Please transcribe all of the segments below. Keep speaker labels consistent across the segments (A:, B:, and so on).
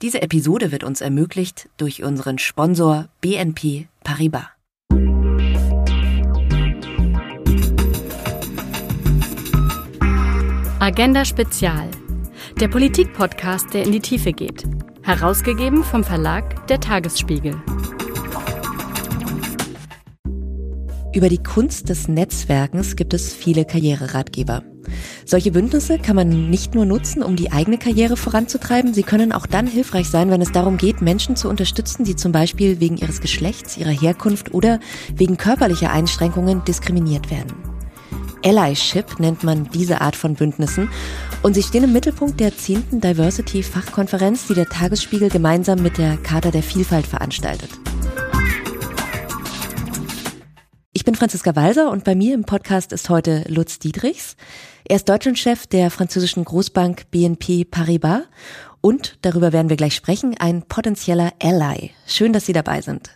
A: Diese Episode wird uns ermöglicht durch unseren Sponsor BNP Paribas.
B: Agenda Spezial. Der Politik-Podcast, der in die Tiefe geht. Herausgegeben vom Verlag Der Tagesspiegel.
A: Über die Kunst des Netzwerkens gibt es viele Karriereratgeber. Solche Bündnisse kann man nicht nur nutzen, um die eigene Karriere voranzutreiben, sie können auch dann hilfreich sein, wenn es darum geht, Menschen zu unterstützen, die zum Beispiel wegen ihres Geschlechts, ihrer Herkunft oder wegen körperlicher Einschränkungen diskriminiert werden. Allyship nennt man diese Art von Bündnissen und sie stehen im Mittelpunkt der 10. Diversity-Fachkonferenz, die der Tagesspiegel gemeinsam mit der Charta der Vielfalt veranstaltet. Ich bin Franziska Walser und bei mir im Podcast ist heute Lutz Diedrichs. Er ist Deutschlandchef der französischen Großbank BNP Paribas und, darüber werden wir gleich sprechen, ein potenzieller Ally. Schön, dass Sie dabei sind.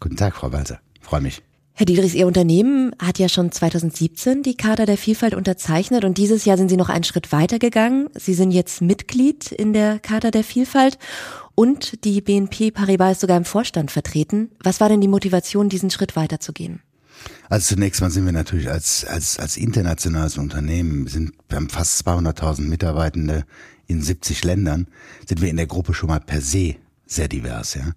C: Guten Tag, Frau Walser. Freue mich.
A: Herr Diedrichs, Ihr Unternehmen hat ja schon 2017 die Charta der Vielfalt unterzeichnet und dieses Jahr sind Sie noch einen Schritt weiter gegangen. Sie sind jetzt Mitglied in der Charta der Vielfalt und die BNP Paribas ist sogar im Vorstand vertreten. Was war denn die Motivation, diesen Schritt weiterzugehen?
C: Also zunächst mal sind wir natürlich als, als, als internationales Unternehmen, wir, sind, wir haben fast 200.000 Mitarbeitende in 70 Ländern, sind wir in der Gruppe schon mal per se sehr divers. Ja.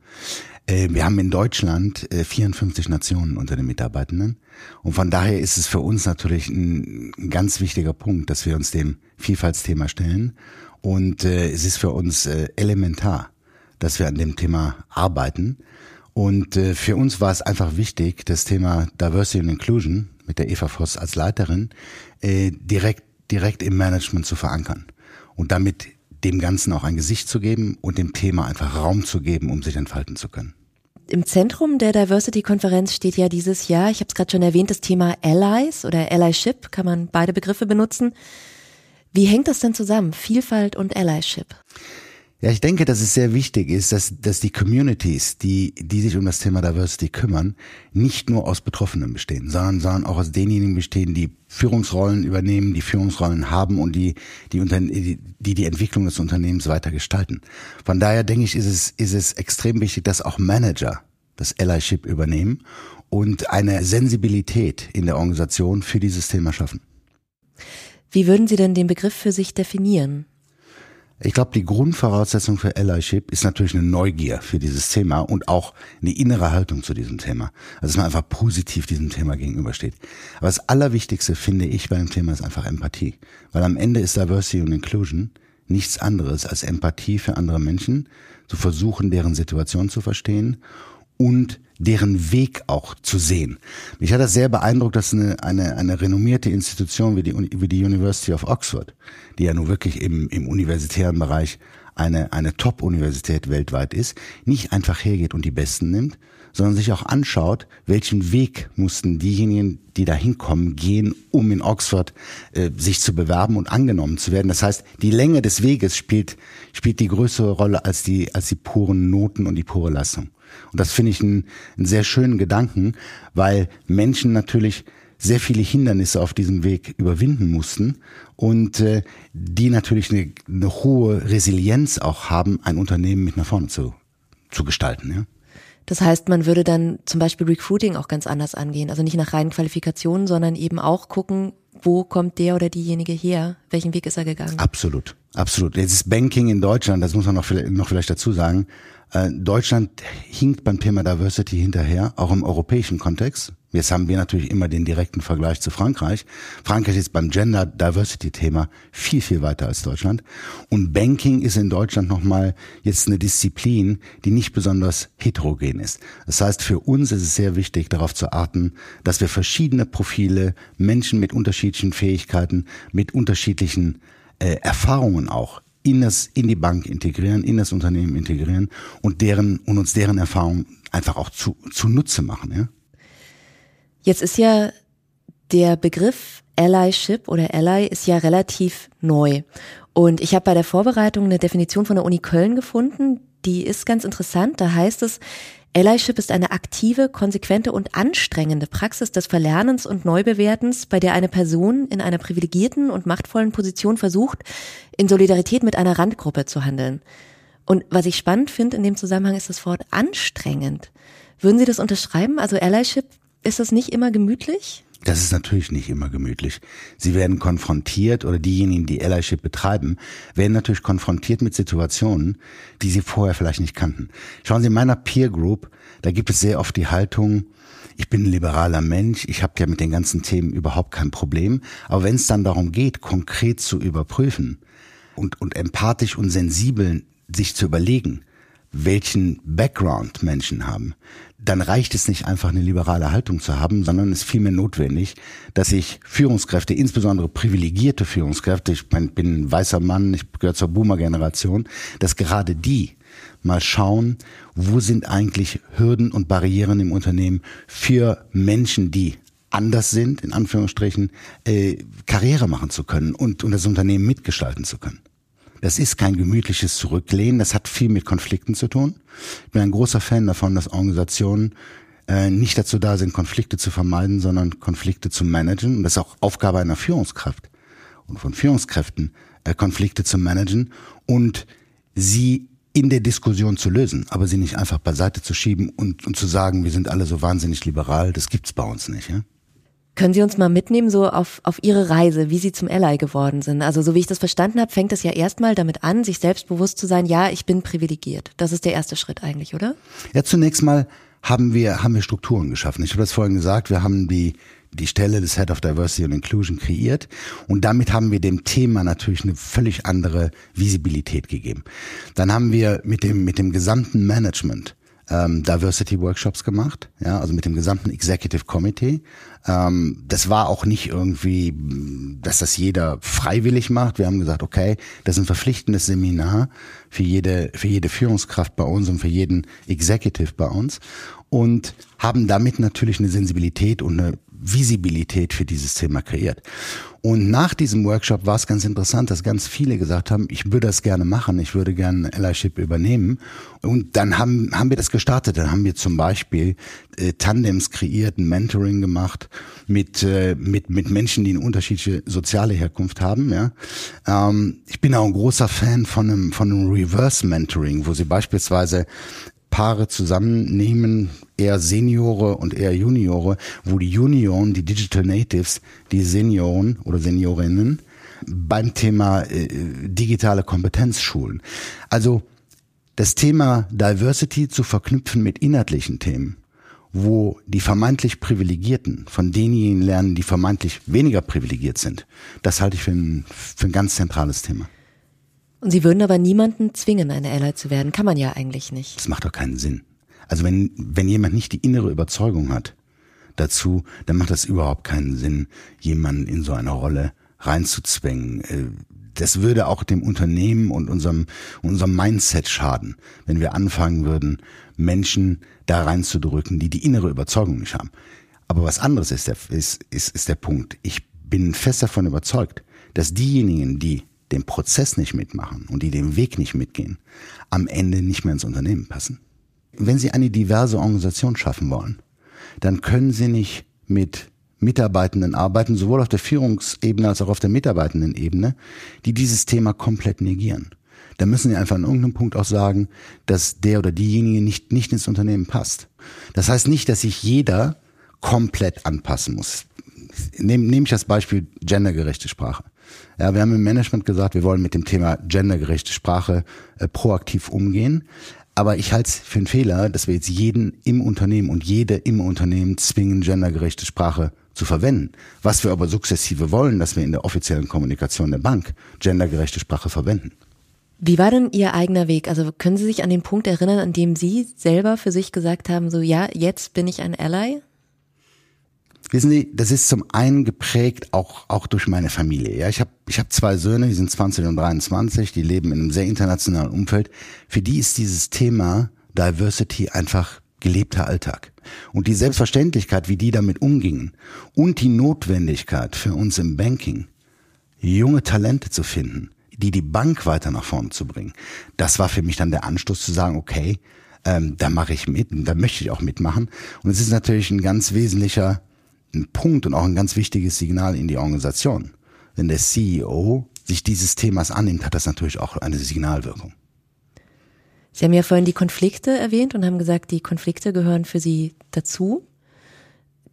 C: Äh, wir haben in Deutschland 54 äh, Nationen unter den Mitarbeitenden und von daher ist es für uns natürlich ein, ganz wichtiger Punkt, dass wir uns dem Vielfaltsthema stellen und äh, es ist für uns elementar, dass wir an dem Thema arbeiten und äh, für uns war es einfach wichtig, das Thema Diversity and Inclusion mit der Eva Voss als Leiterin äh, direkt, direkt im Management zu verankern und damit dem Ganzen auch ein Gesicht zu geben und dem Thema einfach Raum zu geben, um sich entfalten zu können.
A: Im Zentrum der Diversity-Konferenz steht ja dieses Jahr, ich habe es gerade schon erwähnt, das Thema Allies oder Allyship, kann man beide Begriffe benutzen. Wie hängt das denn zusammen, Vielfalt und Allyship?
C: Ja, ich denke, dass es sehr wichtig ist, dass, dass die Communities, die, die sich um das Thema Diversity kümmern, nicht nur aus Betroffenen bestehen, sondern, sondern auch aus denjenigen bestehen, die Führungsrollen übernehmen, die Führungsrollen haben und die die, die, die, Entwicklung des Unternehmens weiter gestalten. Von daher denke ich, ist es, ist es extrem wichtig, dass auch Manager das Allyship übernehmen und eine Sensibilität in der Organisation für dieses Thema schaffen.
A: Wie würden Sie denn den Begriff für sich definieren?
C: Ich glaube, die Grundvoraussetzung für Allyship ist natürlich eine Neugier für dieses Thema und auch eine innere Haltung zu diesem Thema. Also dass man einfach positiv diesem Thema gegenübersteht. Aber das Allerwichtigste finde ich bei dem Thema ist einfach Empathie. Weil am Ende ist Diversity und Inclusion nichts anderes als Empathie für andere Menschen, zu versuchen, deren Situation zu verstehen und deren Weg auch zu sehen. Mich hat das sehr beeindruckt, dass eine, eine, eine renommierte Institution wie die, wie die University of Oxford, die ja nun wirklich im, im universitären Bereich eine, eine Top-Universität weltweit ist, nicht einfach hergeht und die Besten nimmt, sondern sich auch anschaut, welchen Weg mussten diejenigen, die da hinkommen, gehen, um in Oxford äh, sich zu bewerben und angenommen zu werden. Das heißt, die Länge des Weges spielt, spielt die größere Rolle als die, als die puren Noten und die pure Leistung. Und das finde ich einen, einen sehr schönen Gedanken, weil Menschen natürlich sehr viele Hindernisse auf diesem Weg überwinden mussten und äh, die natürlich eine, eine hohe Resilienz auch haben, ein Unternehmen mit nach vorne zu, zu gestalten. Ja?
A: Das heißt, man würde dann zum Beispiel Recruiting auch ganz anders angehen. Also nicht nach reinen Qualifikationen, sondern eben auch gucken, wo kommt der oder diejenige her? Welchen Weg ist er gegangen?
C: Absolut, absolut. Jetzt ist Banking in Deutschland, das muss man noch vielleicht, noch vielleicht dazu sagen, äh, Deutschland hinkt beim Thema Diversity hinterher, auch im europäischen Kontext. Jetzt haben wir natürlich immer den direkten Vergleich zu Frankreich. Frankreich ist beim Gender Diversity Thema viel, viel weiter als Deutschland. Und Banking ist in Deutschland nochmal jetzt eine Disziplin, die nicht besonders heterogen ist. Das heißt, für uns ist es sehr wichtig, darauf zu achten, dass wir verschiedene Profile, Menschen mit unterschiedlichen Fähigkeiten, mit unterschiedlichen äh, Erfahrungen auch in das, in die Bank integrieren, in das Unternehmen integrieren und deren, und uns deren Erfahrung einfach auch zu, zu Nutze machen, ja.
A: Jetzt ist ja der Begriff Allyship oder Ally ist ja relativ neu. Und ich habe bei der Vorbereitung eine Definition von der Uni Köln gefunden, die ist ganz interessant. Da heißt es, Allyship ist eine aktive, konsequente und anstrengende Praxis des Verlernens und Neubewertens, bei der eine Person in einer privilegierten und machtvollen Position versucht, in Solidarität mit einer Randgruppe zu handeln. Und was ich spannend finde in dem Zusammenhang ist das Wort anstrengend. Würden Sie das unterschreiben? Also Allyship, ist das nicht immer gemütlich?
C: Das ist natürlich nicht immer gemütlich. Sie werden konfrontiert oder diejenigen, die Allyship betreiben, werden natürlich konfrontiert mit Situationen, die sie vorher vielleicht nicht kannten. Schauen Sie, in meiner Peer Group, da gibt es sehr oft die Haltung, ich bin ein liberaler Mensch, ich habe ja mit den ganzen Themen überhaupt kein Problem. Aber wenn es dann darum geht, konkret zu überprüfen und, und empathisch und sensibel sich zu überlegen, welchen Background Menschen haben, dann reicht es nicht einfach eine liberale Haltung zu haben, sondern es ist vielmehr notwendig, dass sich Führungskräfte, insbesondere privilegierte Führungskräfte, ich bin ein weißer Mann, ich gehöre zur Boomer-Generation, dass gerade die mal schauen, wo sind eigentlich Hürden und Barrieren im Unternehmen für Menschen, die anders sind, in Anführungsstrichen, äh, Karriere machen zu können und, und das Unternehmen mitgestalten zu können. Das ist kein gemütliches Zurücklehnen, das hat viel mit Konflikten zu tun. Ich bin ein großer Fan davon, dass Organisationen äh, nicht dazu da sind, Konflikte zu vermeiden, sondern Konflikte zu managen. Und das ist auch Aufgabe einer Führungskraft und von Führungskräften, äh, Konflikte zu managen und sie in der Diskussion zu lösen, aber sie nicht einfach beiseite zu schieben und, und zu sagen, wir sind alle so wahnsinnig liberal, das gibt's bei uns nicht. Ja?
A: Können Sie uns mal mitnehmen, so auf, auf Ihre Reise, wie Sie zum Ally geworden sind? Also so wie ich das verstanden habe, fängt es ja erstmal damit an, sich selbstbewusst zu sein, ja, ich bin privilegiert. Das ist der erste Schritt eigentlich, oder?
C: Ja, zunächst mal haben wir, haben wir Strukturen geschaffen. Ich habe das vorhin gesagt, wir haben die, die Stelle des Head of Diversity and Inclusion kreiert und damit haben wir dem Thema natürlich eine völlig andere Visibilität gegeben. Dann haben wir mit dem, mit dem gesamten Management ähm, Diversity Workshops gemacht, ja, also mit dem gesamten Executive Committee. Ähm, das war auch nicht irgendwie, dass das jeder freiwillig macht. Wir haben gesagt, okay, das ist ein verpflichtendes Seminar für jede, für jede Führungskraft bei uns und für jeden Executive bei uns und haben damit natürlich eine Sensibilität und eine Visibilität für dieses Thema kreiert. Und nach diesem Workshop war es ganz interessant, dass ganz viele gesagt haben, ich würde das gerne machen, ich würde gerne Allyship übernehmen. Und dann haben, haben wir das gestartet. Dann haben wir zum Beispiel äh, Tandems kreiert, ein Mentoring gemacht mit, äh, mit, mit Menschen, die eine unterschiedliche soziale Herkunft haben. Ja. Ähm, ich bin auch ein großer Fan von einem, von einem Reverse Mentoring, wo sie beispielsweise Paare zusammennehmen, eher Seniore und eher Juniore, wo die Junioren, die Digital Natives, die Senioren oder Seniorinnen beim Thema äh, digitale Kompetenz schulen. Also das Thema Diversity zu verknüpfen mit inhaltlichen Themen, wo die vermeintlich Privilegierten von denjenigen lernen, die vermeintlich weniger privilegiert sind, das halte ich für ein, für ein ganz zentrales Thema.
A: Und Sie würden aber niemanden zwingen, eine Ally zu werden. Kann man ja eigentlich nicht.
C: Das macht doch keinen Sinn. Also wenn, wenn jemand nicht die innere Überzeugung hat dazu, dann macht das überhaupt keinen Sinn, jemanden in so eine Rolle reinzuzwängen. Äh, das würde auch dem Unternehmen und unserem, unserem Mindset schaden, wenn wir anfangen würden, Menschen da reinzudrücken, die die innere Überzeugung nicht haben. Aber was anderes ist der, ist, ist, ist der Punkt. Ich bin fest davon überzeugt, dass diejenigen, die den Prozess nicht mitmachen und die den Weg nicht mitgehen, am Ende nicht mehr ins Unternehmen passen. Wenn Sie eine diverse Organisation schaffen wollen, dann können Sie nicht mit Mitarbeitenden arbeiten, sowohl auf der Führungsebene als auch auf der mitarbeitenden Ebene, die dieses Thema komplett negieren. Da müssen Sie einfach an irgendeinem Punkt auch sagen, dass der oder diejenige nicht, nicht ins Unternehmen passt. Das heißt nicht, dass sich jeder komplett anpassen muss. Nehme nehm ich das Beispiel gendergerechte Sprache. Ja, wir haben im Management gesagt, wir wollen mit dem Thema gendergerechte Sprache äh, proaktiv umgehen. Aber ich halte es für einen Fehler, dass wir jetzt jeden im Unternehmen und jede im Unternehmen zwingen, gendergerechte Sprache zu verwenden. Was wir aber sukzessive wollen, dass wir in der offiziellen Kommunikation der Bank gendergerechte Sprache verwenden.
A: Wie war denn Ihr eigener Weg? Also können Sie sich an den Punkt erinnern, an dem Sie selber für sich gesagt haben, so ja, jetzt bin ich ein Ally?
C: Wissen Sie, das ist zum einen geprägt auch, auch durch meine Familie. Ja, ich habe ich hab zwei Söhne, die sind 20 und 23, die leben in einem sehr internationalen Umfeld. Für die ist dieses Thema Diversity einfach gelebter Alltag. Und die Selbstverständlichkeit, wie die damit umgingen und die Notwendigkeit für uns im Banking, junge Talente zu finden, die die Bank weiter nach vorne zu bringen, das war für mich dann der Anstoß zu sagen, okay, ähm, da mache ich mit, da möchte ich auch mitmachen. Und es ist natürlich ein ganz wesentlicher ein Punkt und auch ein ganz wichtiges Signal in die Organisation. Wenn der CEO sich dieses Themas annimmt, hat das natürlich auch eine Signalwirkung.
A: Sie haben ja vorhin die Konflikte erwähnt und haben gesagt, die Konflikte gehören für Sie dazu.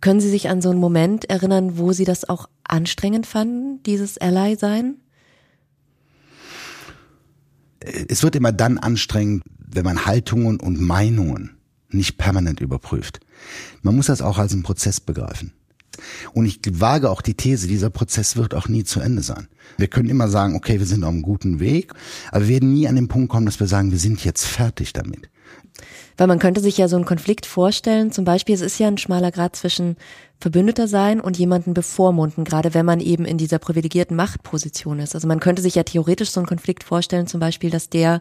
A: Können Sie sich an so einen Moment erinnern, wo Sie das auch anstrengend fanden, dieses Ally-Sein?
C: Es wird immer dann anstrengend, wenn man Haltungen und Meinungen nicht permanent überprüft. Man muss das auch als einen Prozess begreifen. Und ich wage auch die These, dieser Prozess wird auch nie zu Ende sein. Wir können immer sagen, okay, wir sind auf einem guten Weg, aber wir werden nie an den Punkt kommen, dass wir sagen, wir sind jetzt fertig damit.
A: Weil man könnte sich ja so einen Konflikt vorstellen, zum Beispiel, es ist ja ein schmaler Grad zwischen Verbündeter sein und jemanden bevormunden, gerade wenn man eben in dieser privilegierten Machtposition ist. Also man könnte sich ja theoretisch so einen Konflikt vorstellen, zum Beispiel, dass der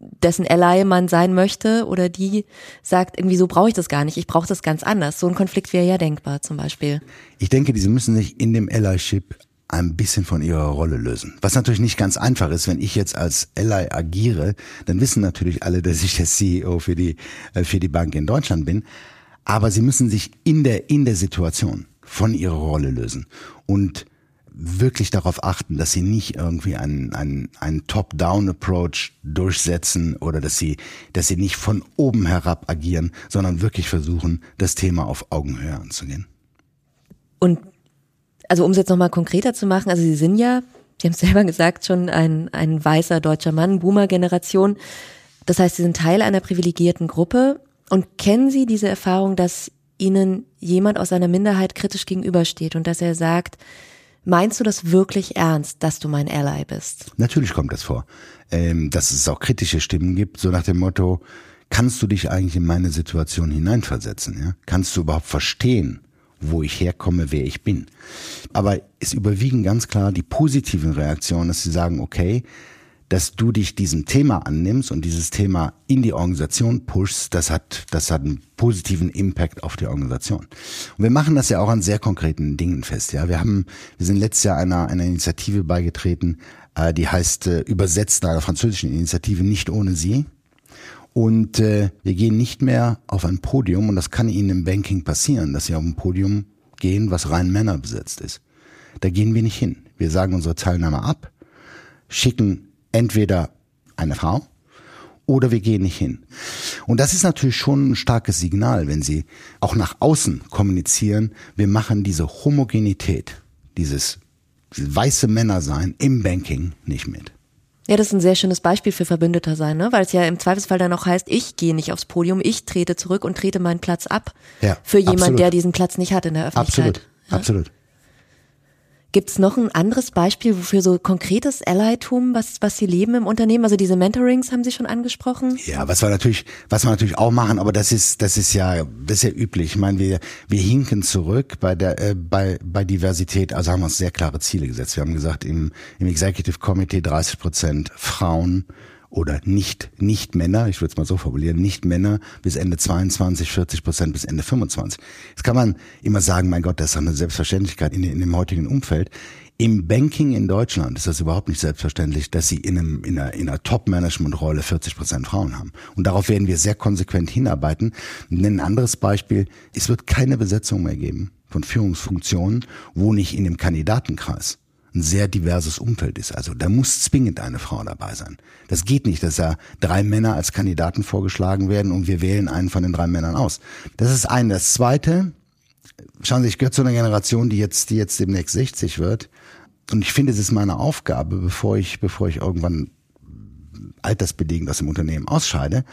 A: dessen Ally man sein möchte oder die sagt, irgendwie so brauche ich das gar nicht, ich brauche das ganz anders. So ein Konflikt wäre ja denkbar zum Beispiel.
C: Ich denke, diese müssen sich in dem Allyship ein bisschen von ihrer Rolle lösen. Was natürlich nicht ganz einfach ist, wenn ich jetzt als Ally agiere, dann wissen natürlich alle, dass ich der CEO für die, äh, für die Bank in Deutschland bin. Aber sie müssen sich in der, in der Situation von ihrer Rolle lösen. Und wirklich darauf achten, dass sie nicht irgendwie einen, einen, einen Top-Down-Approach durchsetzen oder dass sie, dass sie nicht von oben herab agieren, sondern wirklich versuchen, das Thema auf Augenhöhe anzugehen.
A: Und also um es jetzt nochmal konkreter zu machen, also Sie sind ja, Sie haben es selber gesagt, schon ein, ein weißer deutscher Mann, Boomer-Generation. Das heißt, Sie sind Teil einer privilegierten Gruppe und kennen Sie diese Erfahrung, dass Ihnen jemand aus einer Minderheit kritisch gegenübersteht und dass er sagt, Meinst du das wirklich ernst, dass du mein Ally bist?
C: Natürlich kommt das vor. Ähm, dass es auch kritische Stimmen gibt, so nach dem Motto, kannst du dich eigentlich in meine Situation hineinversetzen? Ja? Kannst du überhaupt verstehen, wo ich herkomme, wer ich bin? Aber es überwiegen ganz klar die positiven Reaktionen, dass sie sagen, okay, dass du dich diesem Thema annimmst und dieses Thema in die Organisation pushst, das hat, das hat einen positiven Impact auf die Organisation. Und wir machen das ja auch an sehr konkreten Dingen fest. Ja, wir haben, wir sind letztes Jahr einer, einer Initiative beigetreten, äh, die heißt äh, übersetzt einer französischen Initiative nicht ohne sie. Und äh, wir gehen nicht mehr auf ein Podium und das kann Ihnen im Banking passieren, dass Sie auf ein Podium gehen, was rein Männer besetzt ist. Da gehen wir nicht hin. Wir sagen unsere Teilnahme ab, schicken entweder eine Frau oder wir gehen nicht hin. Und das ist natürlich schon ein starkes Signal, wenn Sie auch nach außen kommunizieren, wir machen diese Homogenität, dieses weiße Männer sein im Banking nicht mit.
A: Ja, das ist ein sehr schönes Beispiel für Verbündeter sein, ne? weil es ja im Zweifelsfall dann auch heißt, ich gehe nicht aufs Podium, ich trete zurück und trete meinen Platz ab ja, für jemand, absolut. der diesen Platz nicht hat in der Öffentlichkeit.
C: Absolut, ja? absolut.
A: Gibt es noch ein anderes Beispiel wofür so konkretes Allytum, was, was Sie leben im Unternehmen? Also diese Mentorings haben Sie schon angesprochen?
C: Ja, was wir natürlich, was wir natürlich auch machen, aber das ist, das ist ja, das ist ja üblich. Ich meine, wir, wir hinken zurück bei der, äh, bei, bei Diversität. Also haben wir uns sehr klare Ziele gesetzt. Wir haben gesagt, im, im Executive Committee 30 Prozent Frauen, oder nicht, nicht Männer, ich würde es mal so formulieren, nicht Männer bis Ende 22, 40 Prozent bis Ende 25. Jetzt kann man immer sagen, mein Gott, das ist eine Selbstverständlichkeit in, in dem heutigen Umfeld. Im Banking in Deutschland ist das überhaupt nicht selbstverständlich, dass sie in, einem, in einer, in einer Top-Management-Rolle 40 Prozent Frauen haben. Und darauf werden wir sehr konsequent hinarbeiten. Ein anderes Beispiel, es wird keine Besetzung mehr geben von Führungsfunktionen, wo nicht in dem Kandidatenkreis ein sehr diverses Umfeld ist. Also da muss zwingend eine Frau dabei sein. Das geht nicht, dass da drei Männer als Kandidaten vorgeschlagen werden und wir wählen einen von den drei Männern aus. Das ist ein. Das zweite, schauen Sie, ich gehöre zu einer Generation, die jetzt, die jetzt demnächst 60 wird. Und ich finde, es ist meine Aufgabe, bevor ich, bevor ich irgendwann altersbedingt aus dem Unternehmen ausscheide,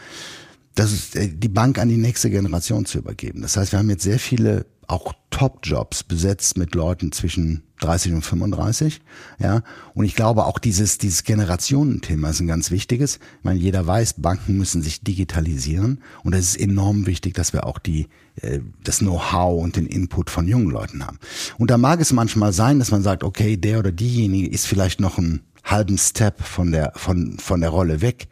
C: das ist äh, die Bank an die nächste Generation zu übergeben. Das heißt, wir haben jetzt sehr viele auch Top-Jobs besetzt mit Leuten zwischen 30 und 35, ja. Und ich glaube auch dieses, dieses Generationenthema ist ein ganz wichtiges. Ich meine, jeder weiß, Banken müssen sich digitalisieren und es ist enorm wichtig, dass wir auch die, äh, das Know-how und den Input von jungen Leuten haben. Und da mag es manchmal sein, dass man sagt, okay, der oder diejenige ist vielleicht noch einen halben Step von der, von, von der Rolle weg.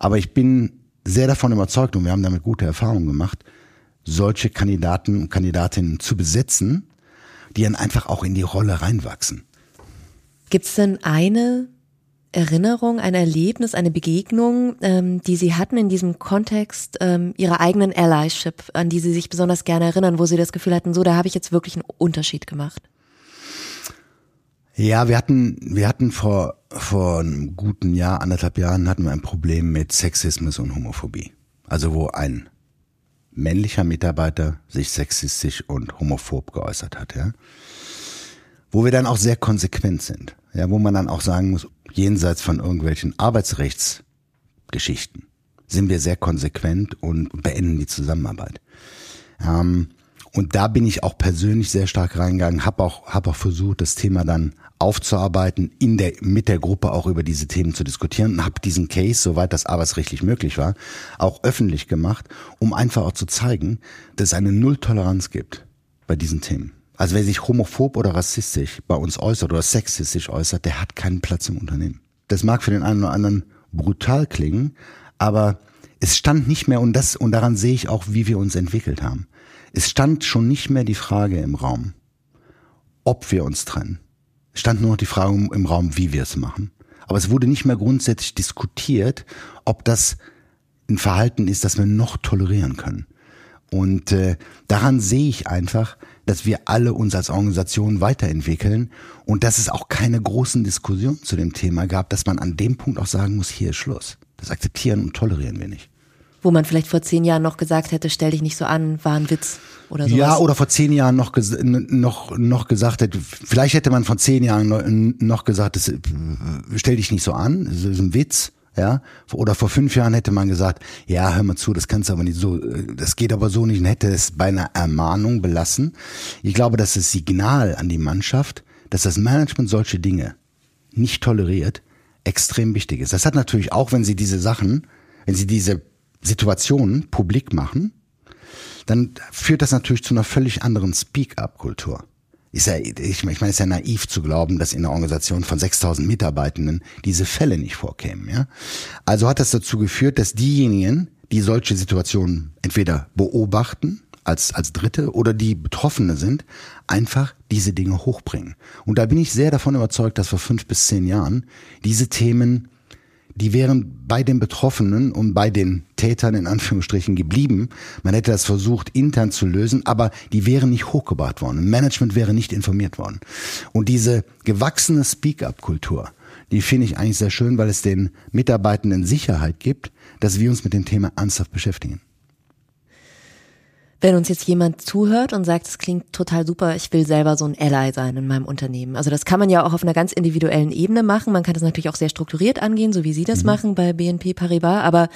C: Aber ich bin sehr davon überzeugt und wir haben damit gute Erfahrungen gemacht, solche Kandidaten und Kandidatinnen zu besetzen, die dann einfach auch in die Rolle reinwachsen.
A: Gibt es denn eine Erinnerung, ein Erlebnis, eine Begegnung, ähm, die Sie hatten in diesem Kontext ähm, Ihrer eigenen Allyship, an die Sie sich besonders gerne erinnern, wo Sie das Gefühl hatten, so, da habe ich jetzt wirklich einen Unterschied gemacht?
C: Ja, wir hatten, wir hatten vor, vor einem guten Jahr, anderthalb Jahren hatten wir ein Problem mit Sexismus und Homophobie. Also wo ein männlicher Mitarbeiter sich sexistisch und homophob geäußert hat, ja. Wo wir dann auch sehr konsequent sind. Ja, wo man dann auch sagen muss, jenseits von irgendwelchen Arbeitsrechtsgeschichten sind wir sehr konsequent und beenden die Zusammenarbeit. Ähm, und da bin ich auch persönlich sehr stark reingegangen, habe auch, hab auch versucht, das Thema dann aufzuarbeiten, in der, mit der Gruppe auch über diese Themen zu diskutieren und habe diesen Case, soweit das arbeitsrechtlich möglich war, auch öffentlich gemacht, um einfach auch zu zeigen, dass es eine Nulltoleranz gibt bei diesen Themen. Also wer sich homophob oder rassistisch bei uns äußert oder sexistisch äußert, der hat keinen Platz im Unternehmen. Das mag für den einen oder anderen brutal klingen, aber es stand nicht mehr, und das, und daran sehe ich auch, wie wir uns entwickelt haben. Es stand schon nicht mehr die Frage im Raum, ob wir uns trennen stand nur noch die Frage im Raum, wie wir es machen. Aber es wurde nicht mehr grundsätzlich diskutiert, ob das ein Verhalten ist, das wir noch tolerieren können. Und äh, daran sehe ich einfach, dass wir alle uns als Organisation weiterentwickeln und dass es auch keine großen Diskussionen zu dem Thema gab, dass man an dem Punkt auch sagen muss, hier ist Schluss. Das akzeptieren und tolerieren wir nicht
A: wo man vielleicht vor zehn Jahren noch gesagt hätte, stell dich nicht so an, war ein Witz oder so.
C: Ja, oder vor zehn Jahren noch, noch, noch gesagt hätte, vielleicht hätte man vor zehn Jahren noch gesagt, das, äh, stell dich nicht so an, das ist ein Witz. Ja, oder vor fünf Jahren hätte man gesagt, ja, hör mal zu, das kannst du aber nicht so, äh, das geht aber so nicht und hätte es bei einer Ermahnung belassen. Ich glaube, dass das Signal an die Mannschaft, dass das Management solche Dinge nicht toleriert, extrem wichtig ist. Das hat natürlich auch, wenn sie diese Sachen, wenn sie diese Situationen publik machen, dann führt das natürlich zu einer völlig anderen Speak-up-Kultur. Ist ja, ich meine, es ist ja naiv zu glauben, dass in einer Organisation von 6000 Mitarbeitenden diese Fälle nicht vorkämen. Ja? Also hat das dazu geführt, dass diejenigen, die solche Situationen entweder beobachten als, als Dritte oder die Betroffene sind, einfach diese Dinge hochbringen. Und da bin ich sehr davon überzeugt, dass vor fünf bis zehn Jahren diese Themen die wären bei den Betroffenen und bei den Tätern in Anführungsstrichen geblieben. Man hätte das versucht intern zu lösen, aber die wären nicht hochgebracht worden. Management wäre nicht informiert worden. Und diese gewachsene Speak-up-Kultur, die finde ich eigentlich sehr schön, weil es den Mitarbeitenden Sicherheit gibt, dass wir uns mit dem Thema ernsthaft beschäftigen.
A: Wenn uns jetzt jemand zuhört und sagt, es klingt total super, ich will selber so ein Ally sein in meinem Unternehmen. Also das kann man ja auch auf einer ganz individuellen Ebene machen. Man kann das natürlich auch sehr strukturiert angehen, so wie Sie das mhm. machen bei BNP Paribas. Aber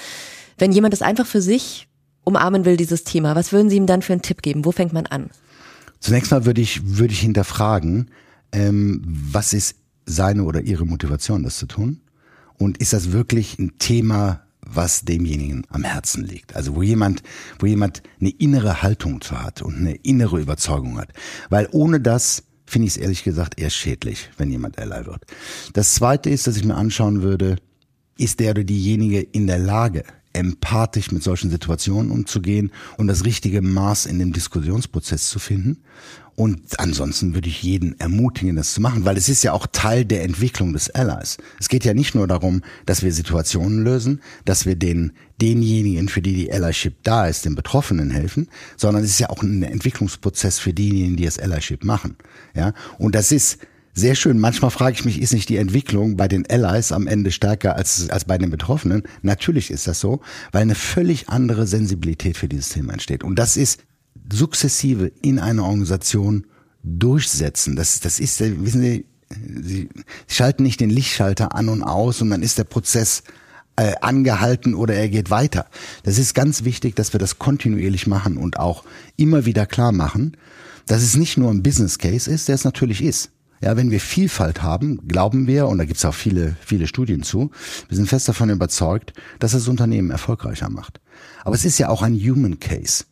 A: wenn jemand das einfach für sich umarmen will, dieses Thema, was würden Sie ihm dann für einen Tipp geben? Wo fängt man an?
C: Zunächst mal würde ich, würde ich hinterfragen, ähm, was ist seine oder ihre Motivation, das zu tun? Und ist das wirklich ein Thema, was demjenigen am Herzen liegt. Also wo jemand, wo jemand eine innere Haltung zu hat und eine innere Überzeugung hat. Weil ohne das finde ich es ehrlich gesagt eher schädlich, wenn jemand Ally wird. Das zweite ist, dass ich mir anschauen würde, ist der oder diejenige in der Lage, empathisch mit solchen Situationen umzugehen und das richtige Maß in dem Diskussionsprozess zu finden. Und ansonsten würde ich jeden ermutigen, das zu machen, weil es ist ja auch Teil der Entwicklung des Allies. Es geht ja nicht nur darum, dass wir Situationen lösen, dass wir den, denjenigen, für die die Allyship da ist, den Betroffenen helfen, sondern es ist ja auch ein Entwicklungsprozess für diejenigen, die das Allyship machen. Ja, und das ist sehr schön. Manchmal frage ich mich, ist nicht die Entwicklung bei den Allies am Ende stärker als, als bei den Betroffenen? Natürlich ist das so, weil eine völlig andere Sensibilität für dieses Thema entsteht. Und das ist sukzessive in einer Organisation durchsetzen. Das, das ist, wissen Sie, Sie schalten nicht den Lichtschalter an und aus und dann ist der Prozess äh, angehalten oder er geht weiter. Das ist ganz wichtig, dass wir das kontinuierlich machen und auch immer wieder klar machen, dass es nicht nur ein Business Case ist, der es natürlich ist. Ja, wenn wir Vielfalt haben, glauben wir, und da gibt es auch viele, viele Studien zu, wir sind fest davon überzeugt, dass das Unternehmen erfolgreicher macht. Aber es ist ja auch ein Human Case.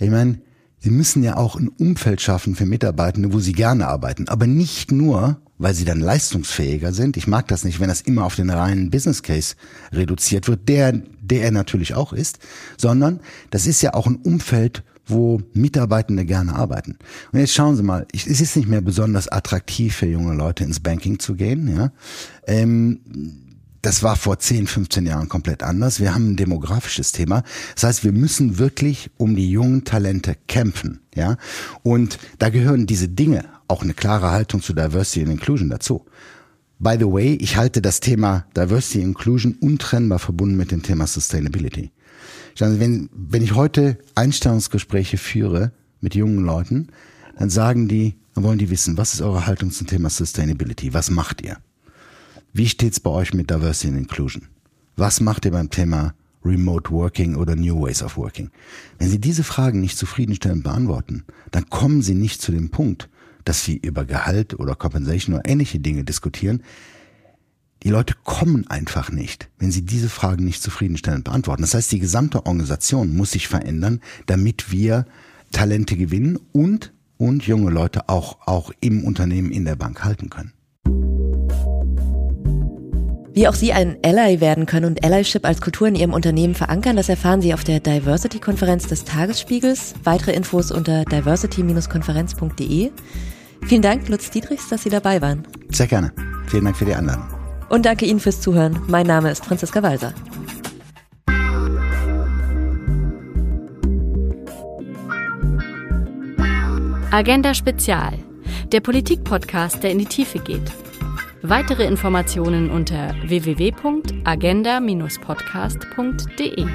C: Ich meine, Sie müssen ja auch ein Umfeld schaffen für Mitarbeitende, wo sie gerne arbeiten. Aber nicht nur, weil sie dann leistungsfähiger sind. Ich mag das nicht, wenn das immer auf den reinen Business Case reduziert wird, der, der er natürlich auch ist, sondern das ist ja auch ein Umfeld, wo Mitarbeitende gerne arbeiten. Und jetzt schauen Sie mal, es ist nicht mehr besonders attraktiv für junge Leute ins Banking zu gehen. Ja? Ähm, das war vor 10, 15 Jahren komplett anders. Wir haben ein demografisches Thema. Das heißt, wir müssen wirklich um die jungen Talente kämpfen, ja. Und da gehören diese Dinge, auch eine klare Haltung zu Diversity and Inclusion dazu. By the way, ich halte das Thema Diversity Inclusion untrennbar verbunden mit dem Thema Sustainability. Wenn, wenn ich heute Einstellungsgespräche führe mit jungen Leuten, dann sagen die, dann wollen die wissen, was ist eure Haltung zum Thema Sustainability? Was macht ihr? Wie steht's bei euch mit Diversity and Inclusion? Was macht ihr beim Thema Remote Working oder New Ways of Working? Wenn Sie diese Fragen nicht zufriedenstellend beantworten, dann kommen Sie nicht zu dem Punkt, dass Sie über Gehalt oder Compensation oder ähnliche Dinge diskutieren. Die Leute kommen einfach nicht, wenn sie diese Fragen nicht zufriedenstellend beantworten. Das heißt, die gesamte Organisation muss sich verändern, damit wir Talente gewinnen und, und junge Leute auch, auch im Unternehmen in der Bank halten können.
A: Wie auch Sie ein Ally werden können und Allyship als Kultur in Ihrem Unternehmen verankern, das erfahren Sie auf der Diversity-Konferenz des Tagesspiegels. Weitere Infos unter diversity-konferenz.de. Vielen Dank, Lutz Dietrichs, dass Sie dabei waren.
C: Sehr gerne. Vielen Dank für die Einladung.
A: Und danke Ihnen fürs Zuhören. Mein Name ist Franziska Walser.
B: Agenda Spezial, der Politik-Podcast, der in die Tiefe geht. Weitere Informationen unter www.agenda-podcast.de.